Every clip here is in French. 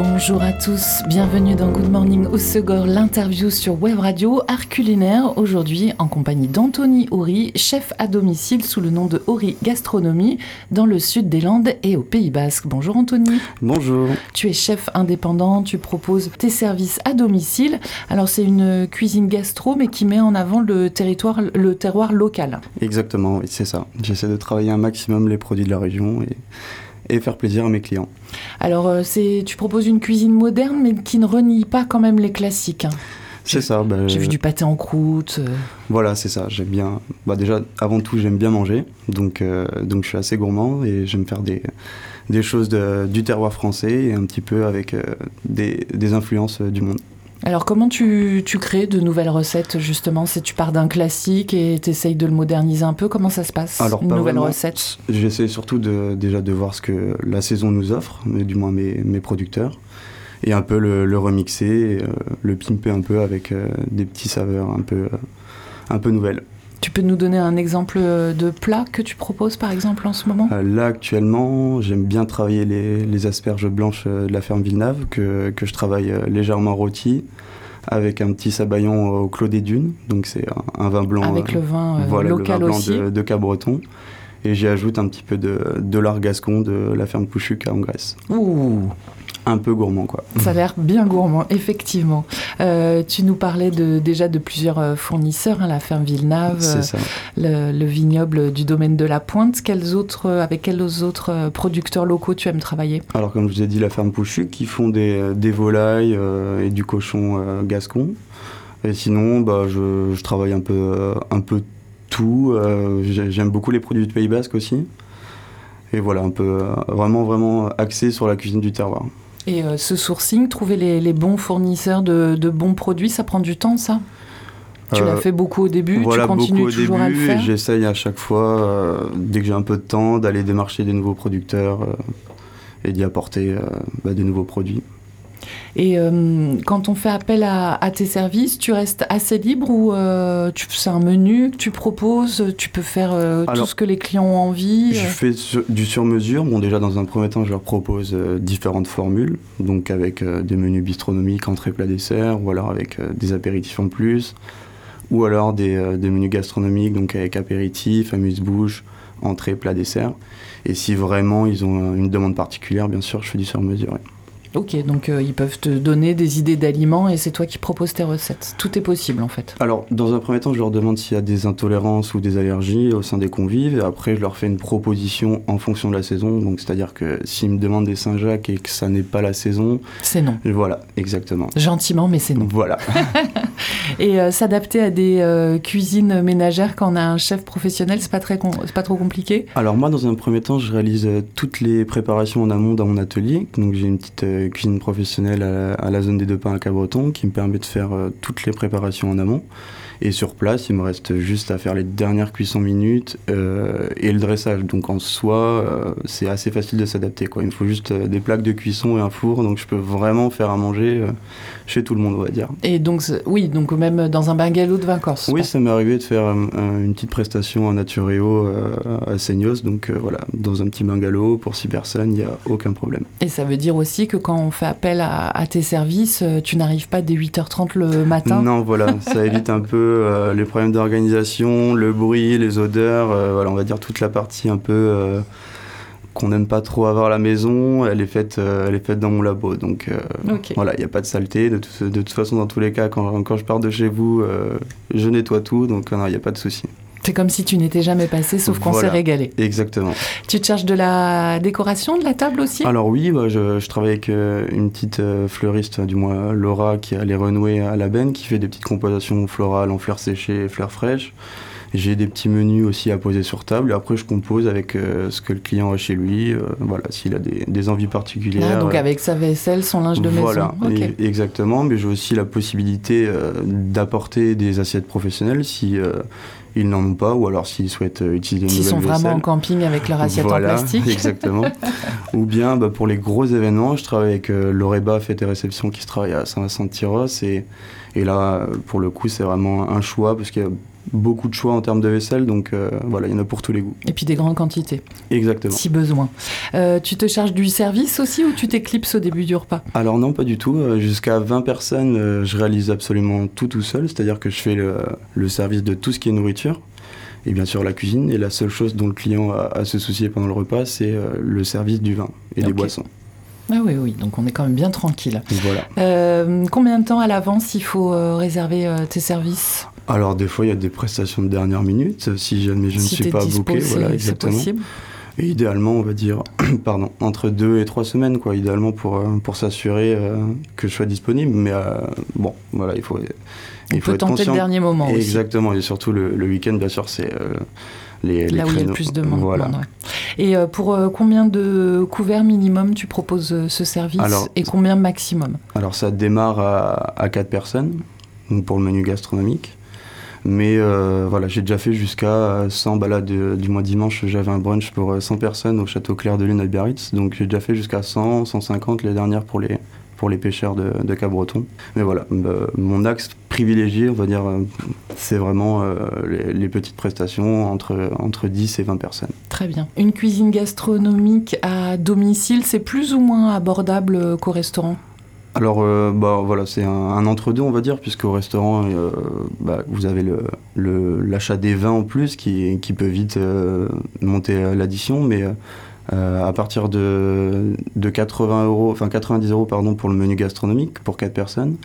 Bonjour à tous, bienvenue dans Good Morning au Segor, l'interview sur Web Radio Art Culinaire, aujourd'hui en compagnie d'Anthony Houry, chef à domicile sous le nom de Houry Gastronomie dans le sud des Landes et au Pays Basque. Bonjour Anthony. Bonjour. Tu es chef indépendant, tu proposes tes services à domicile. Alors c'est une cuisine gastro mais qui met en avant le territoire, le terroir local. Exactement, oui, c'est ça. J'essaie de travailler un maximum les produits de la région et et faire plaisir à mes clients. Alors, euh, c'est, tu proposes une cuisine moderne, mais qui ne renie pas quand même les classiques. hein. C'est ça. bah, J'ai vu du pâté en croûte. euh, Voilà, c'est ça. J'aime bien. Bah déjà, avant tout, j'aime bien manger, donc euh, donc je suis assez gourmand et j'aime faire des des choses de- du terroir français et un petit peu avec euh, des, des influences euh, du monde. Alors, comment tu, tu crées de nouvelles recettes, justement? Si tu pars d'un classique et tu essayes de le moderniser un peu, comment ça se passe Alors, Une pas nouvelle vraiment. recette? J'essaie surtout de déjà de voir ce que la saison nous offre, mais du moins mes, mes producteurs, et un peu le, le remixer, et, euh, le pimper un peu avec euh, des petits saveurs un peu euh, un peu nouvelles. Tu peux nous donner un exemple de plat que tu proposes, par exemple, en ce moment? Euh, Là, actuellement, j'aime bien travailler les, les asperges blanches euh, de la ferme Villeneuve, que, que je travaille euh, légèrement rôti, avec un petit sabayon au clos des dunes. Donc, c'est un, un vin blanc. Avec euh, le vin euh, voilà, local le vin blanc aussi. de, de Cabreton. Et j'y ajoute un petit peu de, de lard gascon de la ferme Pouchuc à Grèce. Ouh Un peu gourmand, quoi. Ça a l'air bien gourmand, effectivement. Euh, tu nous parlais de, déjà de plusieurs euh, fournisseurs, hein, la ferme Villeneuve, ça. le, le vignoble du domaine de la Pointe. Quels autres, euh, avec quels autres euh, producteurs locaux tu aimes travailler? Alors, comme je vous ai dit, la ferme Pouchuc, qui font des, des volailles euh, et du cochon euh, gascon. Et sinon, bah, je, je travaille un peu, euh, un peu tout. euh, j'ai- J'aime beaucoup les produits du Pays Basque aussi. Et voilà, un peu euh, vraiment, vraiment axé sur la cuisine du terroir. Et euh, ce sourcing, trouver les, les bons fournisseurs de, de bons produits, ça prend du temps, ça? Tu Euh, l'as fait beaucoup au début, voilà, tu continues beaucoup au toujours à le faire? J'essaye à chaque fois, euh, dès que j'ai un peu de temps, d'aller démarcher des nouveaux producteurs euh, et d'y apporter euh, bah, des nouveaux produits. Et euh, quand on fait appel à, à tes services, tu restes assez libre ou euh, c'est un menu que tu proposes Tu peux faire euh, tout ce que les clients ont envie Je euh, fais sur- du sur-mesure. Bon, déjà, dans un premier temps, je leur propose différentes formules, donc avec des menus bistronomiques, entrée, plat, dessert, ou alors avec des apéritifs en plus, ou alors des, des menus gastronomiques, donc avec apéritifs, amuse-bouche, entrée, plat, dessert. Et si vraiment ils ont une demande particulière, bien sûr, je fais du sur-mesure. oui. Ok, donc euh, ils peuvent te donner des idées d'aliments et c'est toi qui proposes tes recettes. Tout est possible en fait. Alors, dans un premier temps, je leur demande s'il y a des intolérances ou des allergies au sein des convives. Et après, je leur fais une proposition en fonction de la saison. Donc, c'est-à-dire que s'ils me demandent des Saint-Jacques et que ça n'est pas la saison, C'est non. voilà, exactement. Gentiment, mais c'est non. Voilà. Et euh, s'adapter à des euh, cuisines ménagères quand on a un chef professionnel, c'est pas très, pas trop compliqué? Alors moi, dans un premier temps, je réalise toutes les préparations en amont dans mon atelier. Donc j'ai une petite euh, cuisine professionnelle à la, zone des deux pins à Cabreton qui me permet de faire euh, toutes les préparations en amont. Et sur place, il me reste juste à faire les dernières cuissons minutes euh, et le dressage. Donc en soi, c'est assez facile de s'adapter. Il me faut juste des plaques de cuisson et un four. Donc je peux vraiment faire à manger chez tout le monde, on va dire. Et donc, oui, donc même dans un bungalow de corse. Oui, ça m'est arrivé de faire euh, euh, une petite prestation en Naturéo euh, à Seignos, donc voilà, dans un petit bungalow pour six personnes, il n'y a aucun problème. Et ça veut dire aussi que quand on fait appel à, à tes services, tu n'arrives pas dès 8h30 le matin? Non, voilà, ça évite un peu les problèmes d'organisation, le bruit, les odeurs, voilà, on va dire toute la partie un peu qu'on n'aime pas trop avoir à la maison, elle est faite, euh, elle est faite dans mon labo, donc euh, voilà, il n'y a pas de saleté. De, tout- de toute façon, dans tous les cas, quand, quand je pars de chez vous, euh, je nettoie tout, donc il n'y a pas de souci. C'est comme si tu n'étais jamais passé, sauf qu'on s'est régalé. Exactement. Tu te cherches de la décoration de la table aussi? Alors oui, bah, je, je travaille avec euh, une petite euh, fleuriste, du moins Laura, qui a les renouées à la benne, qui fait des petites compositions florales en fleurs séchées et fleurs fraîches. J'ai des petits menus aussi à poser sur table et après je compose avec euh, ce que le client a chez lui, euh, voilà, s'il a des, envies particulières. Ah, donc avec sa vaisselle, son linge de maison. Voilà, exactement, mais j'ai aussi la possibilité d'apporter des assiettes professionnelles si ils n'en ont pas, ou alors s'ils souhaitent utiliser une S'ils sont vraiment en camping avec leur assiette en plastique. Exactement. ou bien bah, pour les gros événements, je travaille avec l'Oreba Fête et Réception qui se travaille à Saint-Vincent-de-Tyros et, et là, pour le coup, c'est vraiment un choix parce qu'il y a beaucoup de choix en termes de vaisselle, donc euh, voilà, il y en a pour tous les goûts. Et puis des grandes quantités. Exactement. Si besoin. Euh, tu te charges du service aussi ou tu t'éclipses au début du repas? Alors non, pas du tout. Euh, jusqu'à 20 personnes, je réalise absolument tout tout seul, c'est-à-dire que je fais le, service de tout ce qui est nourriture. Et bien sûr la cuisine. Et la seule chose dont le client a à se soucier pendant le repas, c'est le service du vin et des boissons. Ah oui, oui, donc on est quand même bien tranquille. Voilà. combien de temps à l'avance il faut réserver tes services? Alors des fois il y a des prestations de dernière minute si jamais je ne suis pas booké, voilà exactement. Possible. Et idéalement, on va dire, pardon, entre deux et trois semaines, quoi, idéalement pour, euh, pour s'assurer euh, que je sois disponible. Mais euh, bon, voilà, il faut, il faut être tenter le dernier moment. Exactement, et surtout le, le week-end, bien sûr, c'est les, Là où il y a le plus de monde. Voilà. Et pour combien de couverts minimum tu proposes ce service et combien maximum? Alors ça démarre à, à 4 personnes, pour le menu gastronomique. Mais euh, voilà, j'ai déjà fait jusqu'à 100 balades du mois dimanche. J'avais un brunch pour 100 euh, personnes au château Clair de Lune à Biarritz. Donc j'ai déjà fait jusqu'à 100, 150 les dernières pour les, pêcheurs de, de Cap-Breton. Mais voilà, bah, mon axe privilégié, on va dire, euh, c'est vraiment les, petites prestations entre, entre 10 et 20 personnes. Très bien. Une cuisine gastronomique à domicile, c'est plus ou moins abordable qu'au restaurant? Alors, euh, bah, voilà, c'est un, entre-deux, on va dire, puisque au restaurant, euh, bah, vous avez l'achat des vins en plus qui, peut vite euh, monter l'addition, mais à partir de, 80 euros, enfin 90 euros pour le menu gastronomique pour 4 personnes.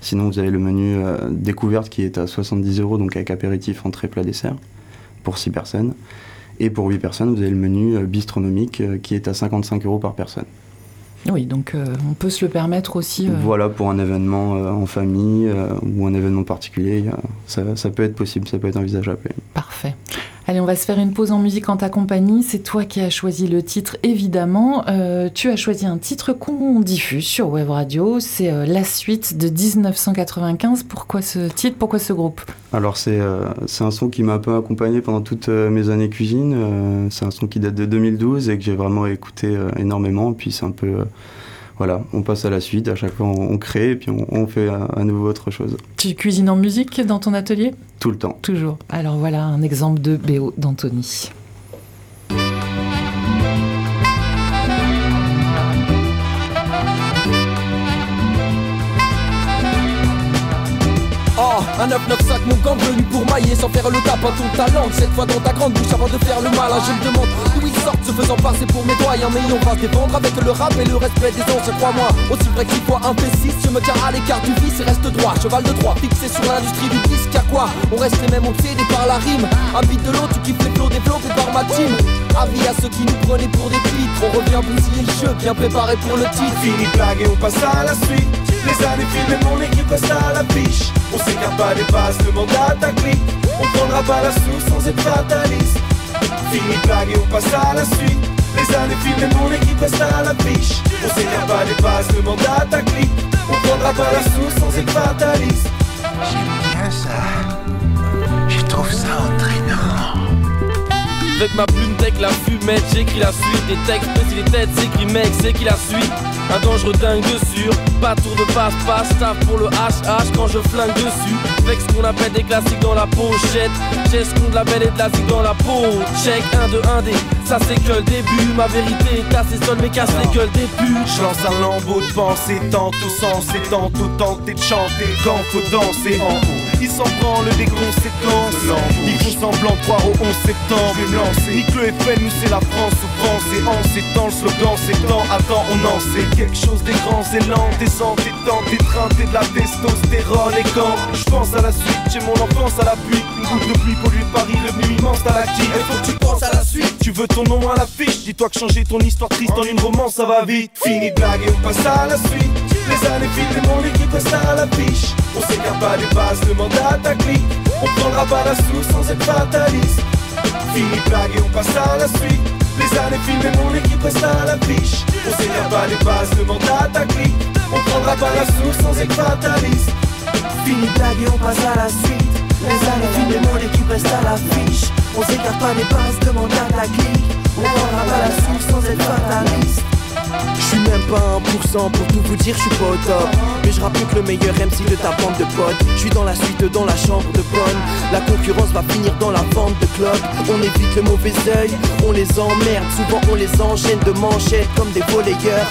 Sinon, vous avez le menu découverte qui est à 70 euros, donc avec apéritif, entrée, plat, dessert, pour 6 personnes. Et pour 8 personnes, vous avez le menu bistronomique qui est à 55 euros par personne. Oui, donc euh, on peut se le permettre aussi. Euh. Voilà, pour un événement euh, en famille ou un événement particulier, ça, ça, peut être possible, ça peut être envisageable. Parfait. Allez, on va se faire une pause en musique en ta compagnie. C'est toi qui as choisi le titre, évidemment. Euh, tu as choisi un titre qu'on diffuse sur Web Radio. C'est euh, la suite de 1995. Pourquoi ce titre? Pourquoi ce groupe? Alors, c'est euh, un son qui m'a un peu accompagné pendant toutes mes années cuisine. c'est un son qui date de 2012 et que j'ai vraiment écouté énormément. Puis c'est un peu voilà, on passe à la suite. À chaque fois, on, crée et puis on, fait à, nouveau autre chose. Tu cuisines en musique dans ton atelier? Tout le temps. Toujours. Alors voilà un exemple de BO d'Anthony. Un 995 mon gang venu pour mailler sans faire le tapin ton talent. Cette fois dans ta grande bouche avant de faire le mal Je me demande d'où ils sortent se faisant passer pour mes doigts Mais on va se défendre avec le rap et le respect des anciens Crois-moi, aussi vrai qu'il faut un P6 Je me tiens à l'écart du vice et reste droit. Cheval de droit, fixé sur l'industrie du disque à quoi On reste les mêmes obsédés par la rime. Habite de l'eau, tu kiffes les flots développés par ma team. Avis à ceux qui nous prenaient pour des pitres On revient bousiller le jeu, bien préparé pour le titre. Fini blague et on passe à la suite les années filent mon équipe reste à la fiche On s'écarte pas des bases, demande à ta clique On prendra pas la sauce sans être fataliste. Fini blague et on passe à la suite. Les années filent mon équipe reste à la fiche On s'écarte pas des bases, demande à ta clique On prendra pas la sauce sans être fataliste. J'aime bien ça. Je trouve ça entraînant. Avec ma plume la fumette, j'écris la suite Des textes, si les têtes, s'écrit mec, c'est qui la suite? Un dangereux dingue sûr, pas tour de passe-passe Tape pour le HH quand je flingue dessus. Avec ce qu'on appelle des classiques dans la pochette J'ai ce qu'on de la belle et de la dans la peau. Check 1 2 1 D, ça c'est que le début. Ma vérité est assez seule mais casse les gueules des putes Je lance un lambeau de pensée, tantôt sens et tantôt tenter de chanter Quand faut danser en haut ils s'en branlent des conséquences Ils font semblant de croire au 11 septembre. Je me lancer. Nique le FN, nous c'est la France souffrance séance étant le slogan s'étend Attends on en sait quelque chose des grands élans Des entêtants, des trains, de la testostérone. Et quand je pense à la suite, j'ai mon enfance à l'appui. Une goutte de pluie pollue Paris, revenu immense stalactite Il faut que tu penses à la suite, tu veux ton nom à l'affiche. Dis-toi que changer ton histoire triste en une romance ça va vite. Fini de blague et on passe à la suite les années filent mon équipe reste à la fiche On s'écarte pas des bases, demande à ta clique On prendra pas la sous sans être fataliste. Fini blague et on passe à la suite. Les années filent mon équipe reste à la fiche On s'écarte pas des bases, demande à ta clique On prendra pas la sous sans être fataliste. Fini blague et on passe à la suite. Les années filent mon équipe reste à la fiche On s'écarte pas des bases, demande à ta clique On prendra pas la sous sans être fataliste je suis même pas 1% pour tout vous dire, je suis pas au top. Mais je rappelle que le meilleur MC de ta bande de potes. Je suis dans la suite, dans la chambre de bonne. La concurrence va finir dans la vente de club. On évite le mauvais oeil, on les emmerde. Souvent on les enchaîne de manchettes comme des volleyeurs.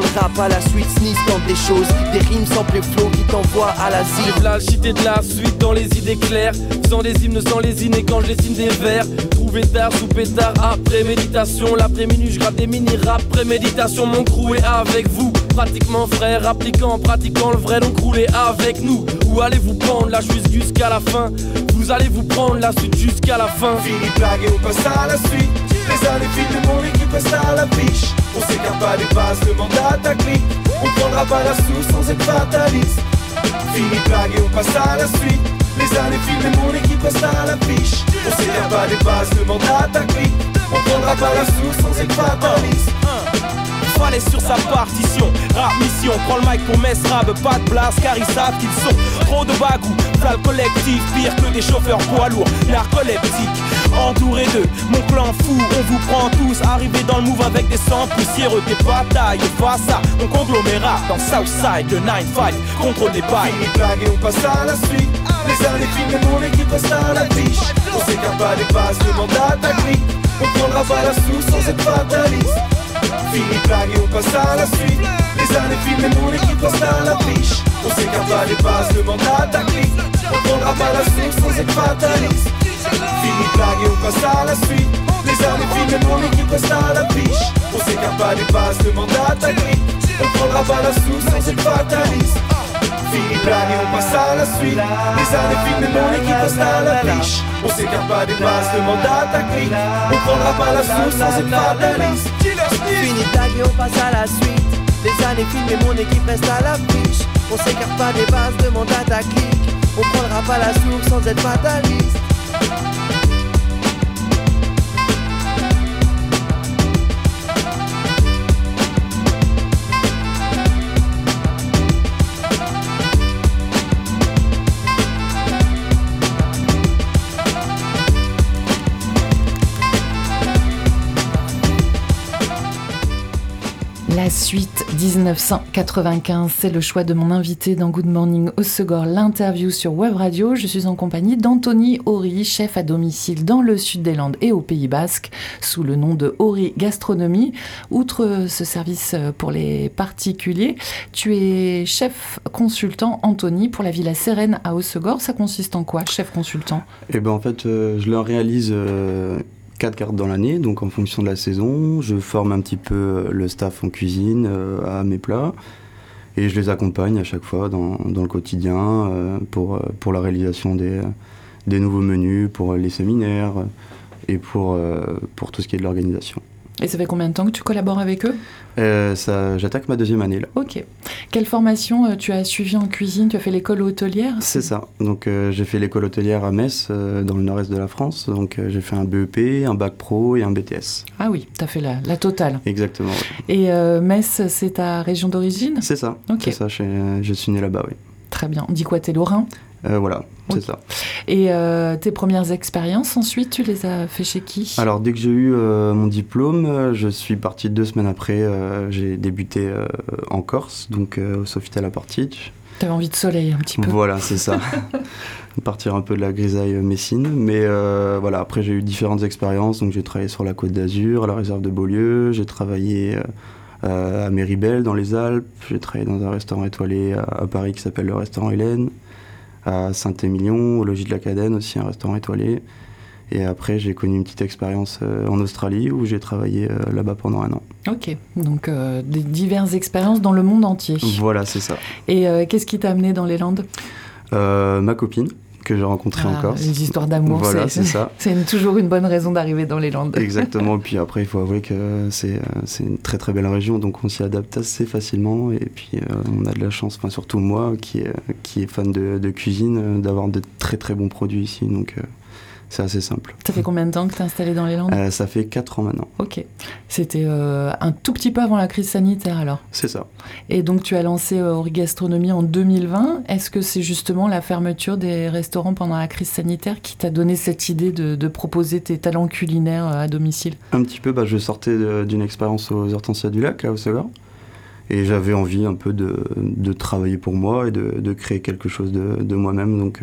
Le rap à la suite, sneeze tente des choses. Des rimes sans plus flow qui t'envoient à l'asile. La cité de la suite dans les idées claires. Sans des hymnes, sans les et quand je des vers. Trouver tard, sous pétard, après méditation. L'après-midi, je gratte des mini-rap, préméditation mon crew est avec vous. Pratiquement frère, appliquant, pratiquant le vrai, donc roulez avec nous. Où allez-vous prendre la suite jusqu'à la fin? Vous allez vous prendre la suite jusqu'à la fin. Fini blague et on passe à la suite. Les années filent de mon équipe reste à la fiche. On s'écarte pas des bases, demande à ta clique. On prendra pas la sous sans être fataliste. Fini blague et on passe à la suite. Les années filent de mon équipe reste à la fiche. On s'écarte pas des bases, demande à ta clique. On prendra pas la sous sans être fataliste fallait sur sa partition. Rap mission, prends le mic pour Mess Rab, pas de place car ils savent qu'ils sont trop de bagou. Flamme collectif, pire que des chauffeurs poids lourds, narcoleptiques. Entouré d'eux, mon clan fou, on vous prend tous. Arrivé dans le move avec des sangs poussiéreux, des batailles face à mon conglomérat dans Southside, le 9-5, contrôle des bails. Fini blague et on passe à la suite. Les années filment mon équipe reste à la fiche. On s'écarte pas des bases, demande à ta. On prendra pas la sous sans être fataliste. Fini blague et on passe à la suite Les années filment mon équipe reste à la fiche On s'écarte pas des bases, demande à ta On prendra pas la suite sans être fataliste Fini blague et on passe à la suite Les années filment et mon équipe reste à la fiche On s'écarte pas des bases, demande à ta On prendra pas la sous sans être fataliste Fini blague et on passe à la suite Les années filment et mon équipe reste à la fiche On s'écarte pas des bases, demande à ta clique On prendra pas la sous sans être fataliste Fini tag et on passe à la suite. Les années filment et mon équipe reste à la fiche. On s'écarte pas des bases, demande à ta clique. On prendra pas la source sans être fataliste. La suite 1995, c'est le choix de mon invité dans Good Morning au l'interview sur Web Radio. Je suis en compagnie d'Anthony Horry, chef à domicile dans le sud des Landes et au Pays Basque, sous le nom de Horry Gastronomie. Outre ce service pour les particuliers, tu es chef consultant, Anthony, pour la Villa Sérène à Hossegor. Ça consiste en quoi, chef consultant? Eh ben en fait, euh, je leur réalise euh, quatre cartes dans l'année, donc en fonction de la saison. Je forme un petit peu euh, le staff en cuisine euh, à mes plats et je les accompagne à chaque fois dans, le quotidien euh, pour, pour la réalisation des, des nouveaux menus, pour les séminaires et pour, pour tout ce qui est de l'organisation. Et ça fait combien de temps que tu collabores avec eux? Euh, ça, J'attaque ma deuxième année là. Ok. Quelle formation euh, tu as suivi en cuisine? Tu as fait l'école hôtelière? C'est ça. Donc euh, j'ai fait l'école hôtelière à Metz, dans le nord-est de la France. Donc j'ai fait un BEP, un bac pro et un BTS. Ah oui, tu as fait la, la totale. Exactement. ouais. Et Metz, c'est ta région d'origine? C'est ça. Ok. C'est ça. Je, suis né là-bas, oui. Très bien. Dis quoi, t'es lorrain? Euh, voilà, c'est ça. Et euh, tes premières expériences, ensuite, tu les as fait chez qui? Alors dès que j'ai eu euh, mon diplôme, je suis parti deux semaines après. j'ai débuté en Corse, donc au Sofitel à Portage. T'avais envie de soleil un petit peu. Voilà, c'est ça. Partir un peu de la grisaille messine. Mais voilà, après j'ai eu différentes expériences. Donc j'ai travaillé sur la côte d'Azur, à la réserve de Beaulieu. J'ai travaillé à Méribel, dans les Alpes. J'ai travaillé dans un restaurant étoilé à, à Paris qui s'appelle le restaurant Hélène. À Saint-Émilion, au logis de la Cadenne aussi, un restaurant étoilé. Et après, j'ai connu une petite expérience en Australie où j'ai travaillé là-bas pendant un an. Ok, donc des diverses expériences dans le monde entier. Voilà, c'est ça. Et qu'est-ce qui t'a amené dans les Landes? Ma copine que j'ai rencontré ah, en Corse. Les histoires d'amour, voilà, c'est ça. C'est toujours une bonne raison d'arriver dans les Landes. Exactement. puis après, il faut avouer que c'est une très très belle région, donc on s'y adapte assez facilement. Et puis euh, on a de la chance, enfin surtout moi, qui est, qui est fan de, de cuisine, euh, d'avoir de très très bons produits ici. Donc euh, c'est assez simple. Ça fait combien de temps que tu es installé dans les Landes euh, Ça fait 4 ans maintenant. Ok. C'était euh, un tout petit peu avant la crise sanitaire alors C'est ça. Et donc tu as lancé euh, en 2020. Est-ce que c'est justement la fermeture des restaurants pendant la crise sanitaire qui t'a donné cette idée de, proposer tes talents culinaires euh, à domicile? Un petit peu, bah, je sortais d'une expérience aux Hortensias du Lac à Osegor. Et j'avais envie un peu de, de, travailler pour moi et de, de créer quelque chose de, de moi-même. Donc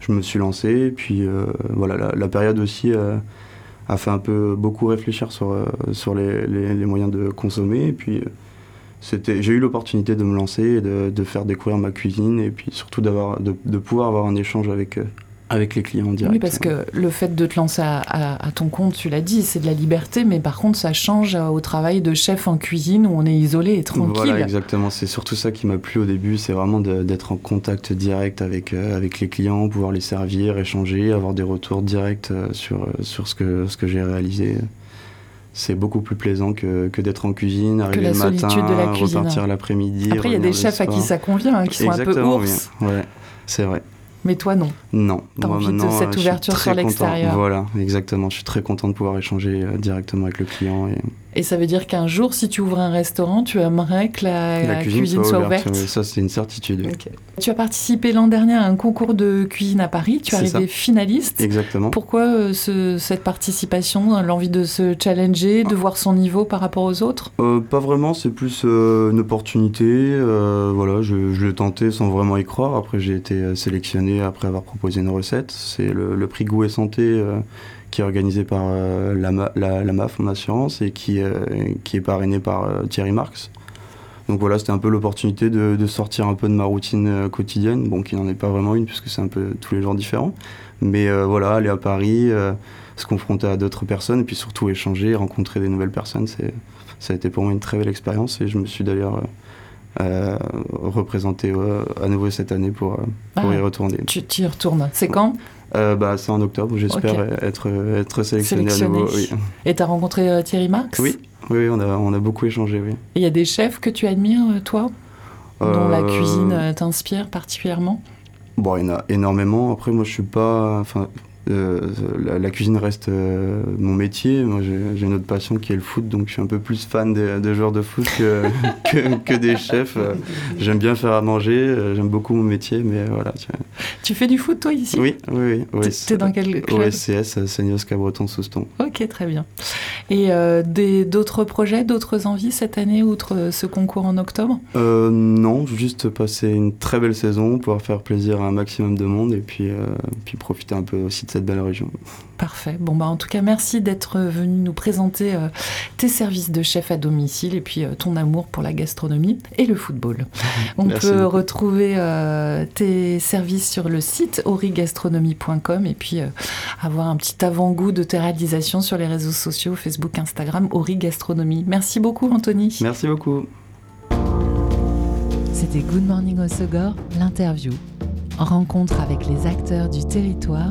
je me suis lancé. Puis euh, voilà, la, période aussi euh, a fait un peu beaucoup réfléchir sur, euh, sur les, les, moyens de consommer. Et puis j'ai eu l'opportunité de me lancer et de, de, faire découvrir ma cuisine et puis surtout de, de pouvoir avoir un échange avec avec les clients directs. Oui, parce que le fait de te lancer à, ton compte, tu l'as dit, c'est de la liberté, mais par contre, ça change au travail de chef en cuisine où on est isolé et tranquille. Voilà, exactement. C'est surtout ça qui m'a plu au début, c'est vraiment d'être en contact direct avec, euh, avec les clients, pouvoir les servir, échanger, avoir des retours directs euh, sur, euh, sur ce que, ce que j'ai réalisé. C'est beaucoup plus plaisant que, que d'être en cuisine, arriver le matin, repartir l'après-midi. Après, il y a des chefs à qui ça convient, hein, qui sont un peu ours. Ouais, c'est vrai. Mais toi, non. Non. T'as envie de cette ouverture sur l'extérieur. Voilà, exactement. Je suis très content de pouvoir échanger euh, directement avec le client. Et... Et ça veut dire qu'un jour, si tu ouvres un restaurant, tu aimerais que la, cuisine, soit, ouverte. Ça, c'est une certitude. Tu as participé l'an dernier à un concours de cuisine à Paris. Tu es arrivé finaliste. Exactement. Pourquoi euh, ce, cette participation L'envie de se challenger, de voir son niveau par rapport aux autres? Euh, Pas vraiment. C'est plus euh, une opportunité. voilà, je, je l'ai tenté sans vraiment y croire. Après, j'ai été sélectionné après avoir proposé une recette. C'est le, le, prix Goût et Santé qui est organisé par euh, la, la, MAF, mon assurance, et qui, euh, qui est parrainé par euh, Thierry Marx. Donc voilà, c'était un peu l'opportunité de, de, sortir un peu de ma routine quotidienne, bon, qui n'en est pas vraiment une, puisque c'est un peu tous les jours différents. Mais voilà, aller à Paris, se confronter à d'autres personnes, et puis surtout échanger, rencontrer des nouvelles personnes, ça a été pour moi une très belle expérience, et je me suis d'ailleurs représenté à nouveau cette année pour, pour y ah, retourner. Tu, tu y retournes. C'est quand? Euh, bah, C'est en octobre, j'espère être, être sélectionné, à nouveau. Oui. Et tu as rencontré euh, Thierry Marx? Oui, oui on, a, on a beaucoup échangé. Oui. Il y a des chefs que tu admires, euh, toi? Dont la cuisine t'inspire particulièrement? Bon, il y en a énormément. Après, moi, je suis pas. Enfin, euh, la, cuisine reste euh, mon métier. Moi, j'ai une autre passion qui est le foot, donc je suis un peu plus fan des, joueurs de foot que, que, des chefs. Euh, j'aime bien faire à manger, j'aime beaucoup mon métier, mais voilà. Tu, fais du foot, toi, ici? Oui, oui, oui. Tu es dans quel club? OSCS, Seignos Cabreton Souston. Ok, très bien. Et d'autres projets, d'autres envies cette année, outre ce concours en octobre? Non, juste passer une très belle saison, pouvoir faire plaisir à un maximum de monde et puis, puis profiter un peu aussi de cette belle région. Parfait. Bon, bah, en tout cas, merci d'être venu nous présenter euh, tes services de chef à domicile et puis euh, ton amour pour la gastronomie et le football. On peut retrouver euh, tes services sur le site origastronomie.com et puis avoir un petit avant-goût de tes réalisations sur les réseaux sociaux, Facebook, Instagram, Origastronomie. Merci beaucoup, Anthony. Merci beaucoup. C'était Good Morning Osogor, l'interview. Rencontre avec les acteurs du territoire